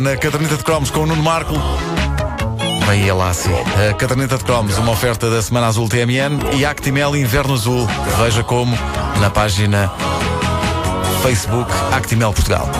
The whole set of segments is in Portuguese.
Na caderneta de cromos com o Nuno Marco. Bem, e a Lassi. A caderneta de cromos, uma oferta da Semana Azul TMN e Actimel Inverno Azul. Veja como na página Facebook Actimel Portugal.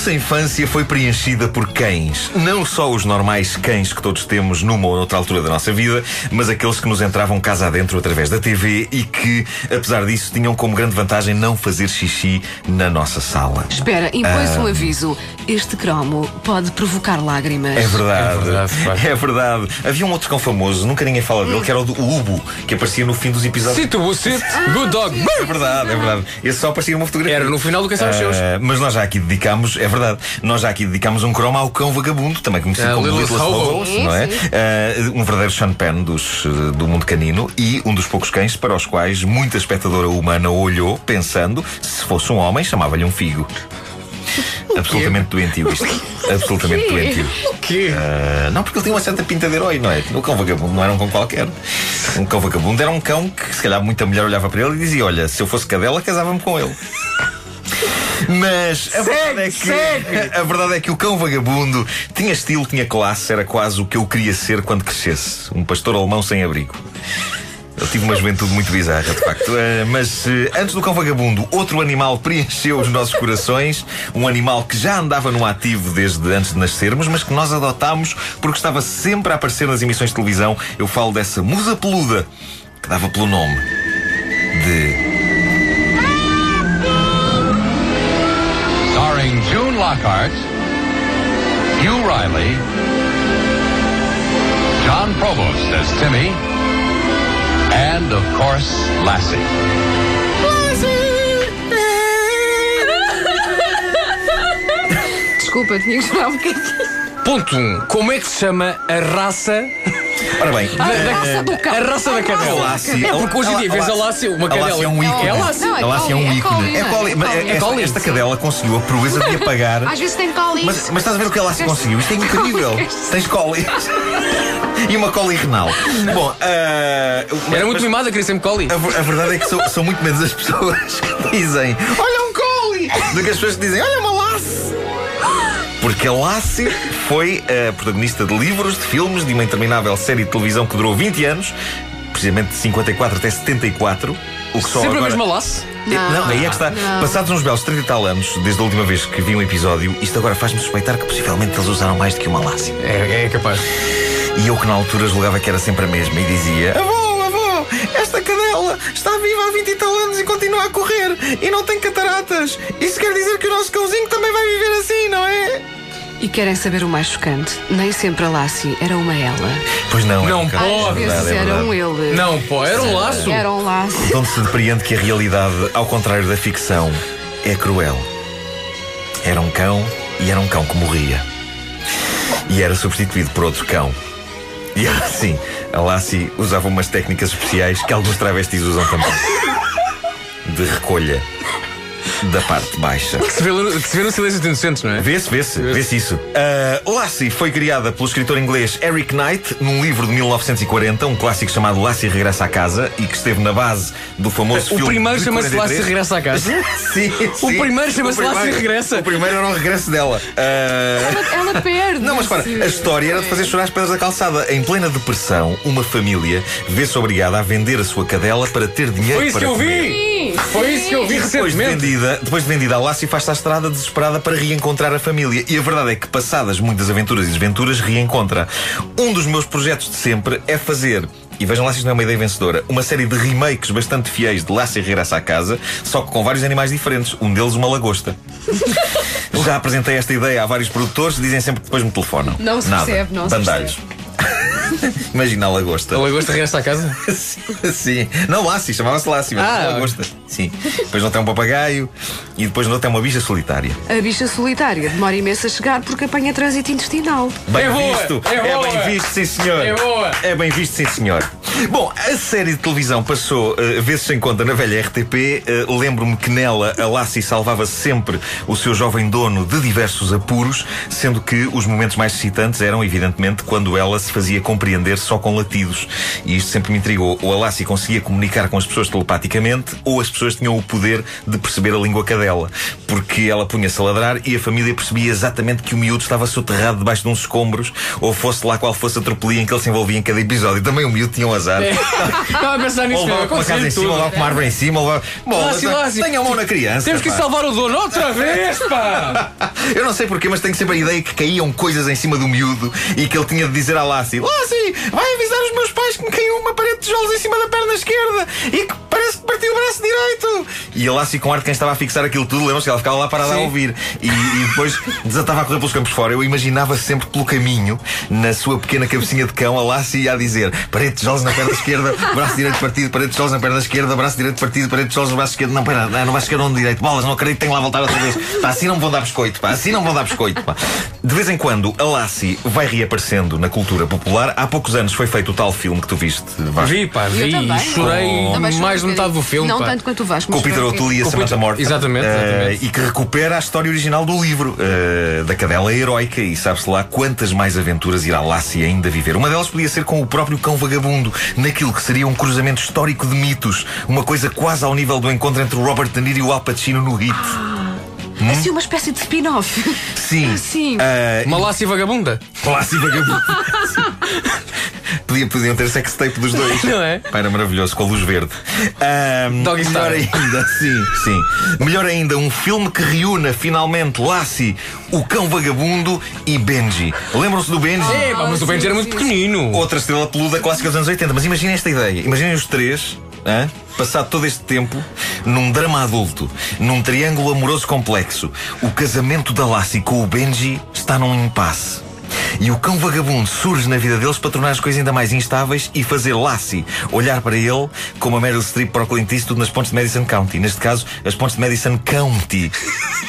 Nossa infância foi preenchida por cães. Não só os normais cães que todos temos numa ou noutra altura da nossa vida, mas aqueles que nos entravam casa adentro através da TV e que, apesar disso, tinham como grande vantagem não fazer xixi na nossa sala. Espera, impõe-se um aviso. Este cromo pode provocar lágrimas. É verdade. É verdade. É verdade. Havia um outro cão famoso, nunca ninguém fala dele, que era o do o Ubo, que aparecia no fim dos episódios. Sit, o sit, good dog. É verdade, é verdade. Esse só aparecia numa fotografia. Era no final do que são os seus. Ah, mas nós já aqui dedicámos, é verdade, nós já aqui dedicámos um croma ao cão vagabundo, também conhecido Ah, como Hobo. Hobos, não é? Ah, um verdadeiro Sean Penn dos, eh, do mundo canino e um dos poucos cães para os quais muita espectadora humana olhou, pensando, se fosse um homem, chamava-lhe um figo. Absolutamente doentio isto. Absolutamente doentio. O quê? Ah, não, porque ele tinha uma certa pinta de herói, não é? O cão vagabundo não era um cão qualquer. Um cão vagabundo era um cão que, se calhar, muita mulher olhava para ele e dizia: Olha, se eu fosse cadela, casava-me com ele. Mas a verdade, é que, a verdade é que o cão vagabundo tinha estilo, tinha classe, era quase o que eu queria ser quando crescesse. Um pastor alemão sem abrigo. Eu tive uma juventude muito bizarra, de facto. Eh, mas eh, antes do cão vagabundo, outro animal preencheu os nossos corações. Um animal que já andava no ativo desde antes de nascermos, mas que nós adotámos porque estava sempre a aparecer nas emissões de televisão. Eu falo dessa musa peluda, que dava pelo nome de. Lockhart, Hugh Riley, John Provost as Timmy, and of course Lassie. Desculpa, tinha que esperar um bocadinho. Ponto 1. Um. Como é que se chama a raça Ora bem, A eh, raça do cão. A raça da A cadela. Lassie- É porque hoje em dia vês a Lassie, uma A cadela. Lassie é um ícone. É a Lassie. Não, é A Lassie é um é ícone. É é? Collie, É esta, É cadela conseguiu a proeza de apagar. Às vezes tem colis. Mas, mas estás a ver o que a Lassie conseguiu? Isto é incrível. Tens collie. e uma collie renal. Bom, ah, mas- Era muito mimada, queria sempre collie. a, ver- a verdade é que são, muito menos as pessoas que dizem Olha um collie! Do que as pessoas que dizem Olha uma! Porque a Lassie foi a protagonista de livros, de filmes, de uma interminável série de televisão que durou 20 anos, precisamente de 54 até 74. O que só Sempre a agora... mesma Lassie. Não, não, aí é que está. não. Passados uns belos 30 e tal anos, desde a última vez que vi um episódio, isto agora faz-me suspeitar que possivelmente eles usaram mais do que uma Lassie. É, é capaz. E eu que na altura julgava que era sempre a mesma e dizia: esta cadela está viva há 20 e tal anos e continua a correr e não tem cataratas. Isso quer dizer que o nosso cãozinho também vai viver assim, não é? E querem saber o mais chocante? Nem sempre a Lassie era uma ela. Pois não, Não é um pode. bocado- Às é vezes é era um ele. Não, pô, era um laço. Era um Lassie. Onde se depreende que a realidade, ao contrário da ficção, é cruel. Era um cão e era um cão que morria. E era substituído por outro cão. E assim, a Lassie usava umas técnicas especiais que alguns travestis usam também. De recolha da parte baixa. Que se vê, no- que se vê no Silêncio dos Inocentes, não é? Vê-se, vê-se, vê-se isso. Uh, Lassie foi criada pelo escritor inglês Eric Knight num livro de 1940, um clássico chamado Lassie Regressa à Casa e que esteve na base do famoso O filme. primeiro de chama-se 43. Lassie Regressa à Casa. sim, sim. primeiro chama-se O Lassie primeiro- Regressa. O primeiro era o regresso dela. Uh, Ela perde. Não, mas para, a história era de fazer chorar as pedras da calçada. Em plena depressão, uma família vê-se obrigada a vender a sua cadela para ter dinheiro Foi isso para que eu comer. vi! Foi isso que eu vi Depois de, recentemente. vendida, depois de vendida, a Lassie faz-se à estrada desesperada para reencontrar a família. E a verdade é que, passadas muitas aventuras e desventuras, reencontra. Um dos meus projetos de sempre é fazer. E vejam lá se isto não é uma ideia vencedora. Uma série de remakes bastante fiéis de Lassie Regressa à Casa, só que com vários animais diferentes. Um deles, uma lagosta. Já apresentei esta ideia a vários produtores, dizem sempre que depois me telefonam. Não se Nada. percebe, não se Bandalhos. Imagina a lagosta. A lagosta regressa à casa? Sim. Não, Lassie, chamava-se Lassie, mas Ah, lagosta. Sim. Depois não tem um papagaio e depois não tem uma bicha solitária. A bicha solitária demora imenso a chegar porque apanha trânsito intestinal. Bem É boa, visto! é boa. bem visto, sim senhor! É boa. É bem visto, sim senhor! Bom, a série de televisão passou uh, vezes sem conta na velha RTP. Uh, Lembro-me que nela a Lassie salvava sempre o seu jovem dono de diversos apuros, sendo que os momentos mais excitantes eram, evidentemente, quando ela se fazia compreender só com latidos. E isto sempre me intrigou. Ou a Lassie conseguia comunicar com as pessoas telepaticamente, ou as pessoas tinham o poder de perceber a língua cadela. Porque ela punha-se a ladrar e a família percebia exatamente que o miúdo estava soterrado debaixo de uns escombros, ou fosse lá qual fosse a tropelia em que ele se envolvia em cada episódio. Também o miúdo tinha um azar. É. Estava a pensar nisso Ou mesmo. com uma casa em cima, tudo. com uma árvore em cima, ou levava... Bom, Lassie, Lassie. tenha a mão na criança. Temos que pá. salvar o dono outra vez, pá! Eu não sei porquê, mas tenho sempre a ideia que caíam coisas em cima do miúdo e que ele tinha de dizer à Lassie: Lassie, vai avisar os meus pais que me caiu uma parede de tijolos em cima da perna esquerda e que parece que partiu o braço direito. E a Lassie, com ar de quem estava a fixar aquilo tudo, lembra-se que ela ficava lá parada a Sim. ouvir e, e depois desatava a correr pelos campos fora. Eu imaginava sempre pelo caminho, na sua pequena cabecinha de cão, a Lassie ia a dizer: parede de tijolos na perna esquerda, braço direito partido, parede de tijolos na perna esquerda, braço direito partido, parede de tijolos no braço esquerdo. Não, pera, não, no braço esquerdo onde direito. Bolas, não acredito, tenho lá a voltar outra vez. Pá, assim não me vão dar biscoito, pá, assim não me vão dar biscoito, pá. De vez em quando, a Lassie vai reaparecendo na cultura popular. Há poucos anos foi feito o tal filme que tu viste, Vasco. Vi, pá, vi também. e chorei Também mais de metade do filme. Não pá. tanto quanto o Vasco. Com o Peter O'Toole e a Samantha Morta. exatamente, Eh, exatamente. e que recupera a história original do livro, eh, da cadela heroica. E sabe-se lá quantas mais aventuras irá Lassie ainda viver. Uma delas podia ser com o próprio cão vagabundo, naquilo que seria um cruzamento histórico de mitos. Uma coisa quase ao nível do encontro entre o Robert De Niro e o Al Pacino no Hit. É assim uma espécie de spin-off. Sim. Sim. Eh, Uma Lassie vagabunda. Lassie vagabundo. Podia, podiam ter sex tape dos dois. Não é? Pá, era maravilhoso, com a luz verde. Ahm, Doggy melhor style. ainda, sim, sim. Melhor ainda, um filme que reúna finalmente Lassie, o cão vagabundo e Benji. Lembram-se do Benji? É, mas o Benji era muito pequenino. Outra estrela peluda clássica dos anos 80. Mas imaginem esta ideia. Imaginem os três, hã? passado todo este tempo, num drama adulto, num triângulo amoroso complexo. O casamento da Lassie com o Benji está num impasse. E o cão vagabundo surge na vida deles para tornar as coisas ainda mais instáveis e fazer Lassie olhar para ele como a Meryl Streep para o Clint Eastwood nas pontes de Madison County. Neste caso, as pontes de Madison County.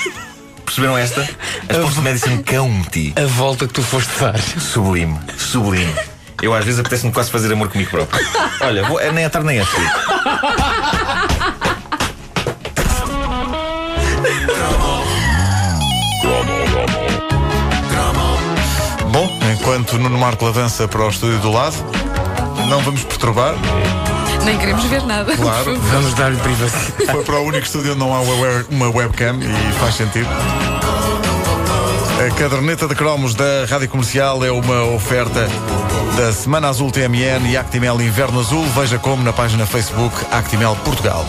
Perceberam esta? As pontes de Madison County. A volta que tu foste dar. Sublime, sublime. Eu às vezes apetece-me quase fazer amor comigo próprio. Olha, vou, é nem a tarde nem a frio. Bom, enquanto Nuno Marco avança para o estúdio do lado, não vamos perturbar. Nem queremos ver nada. Claro. Vamos dar-lhe privacidade. Foi para o único estúdio onde não há uma webcam e faz sentido. A caderneta de cromos da Rádio Comercial é uma oferta da Semana Azul TMN e Actimel Inverno Azul. Veja como na página Facebook Actimel Portugal.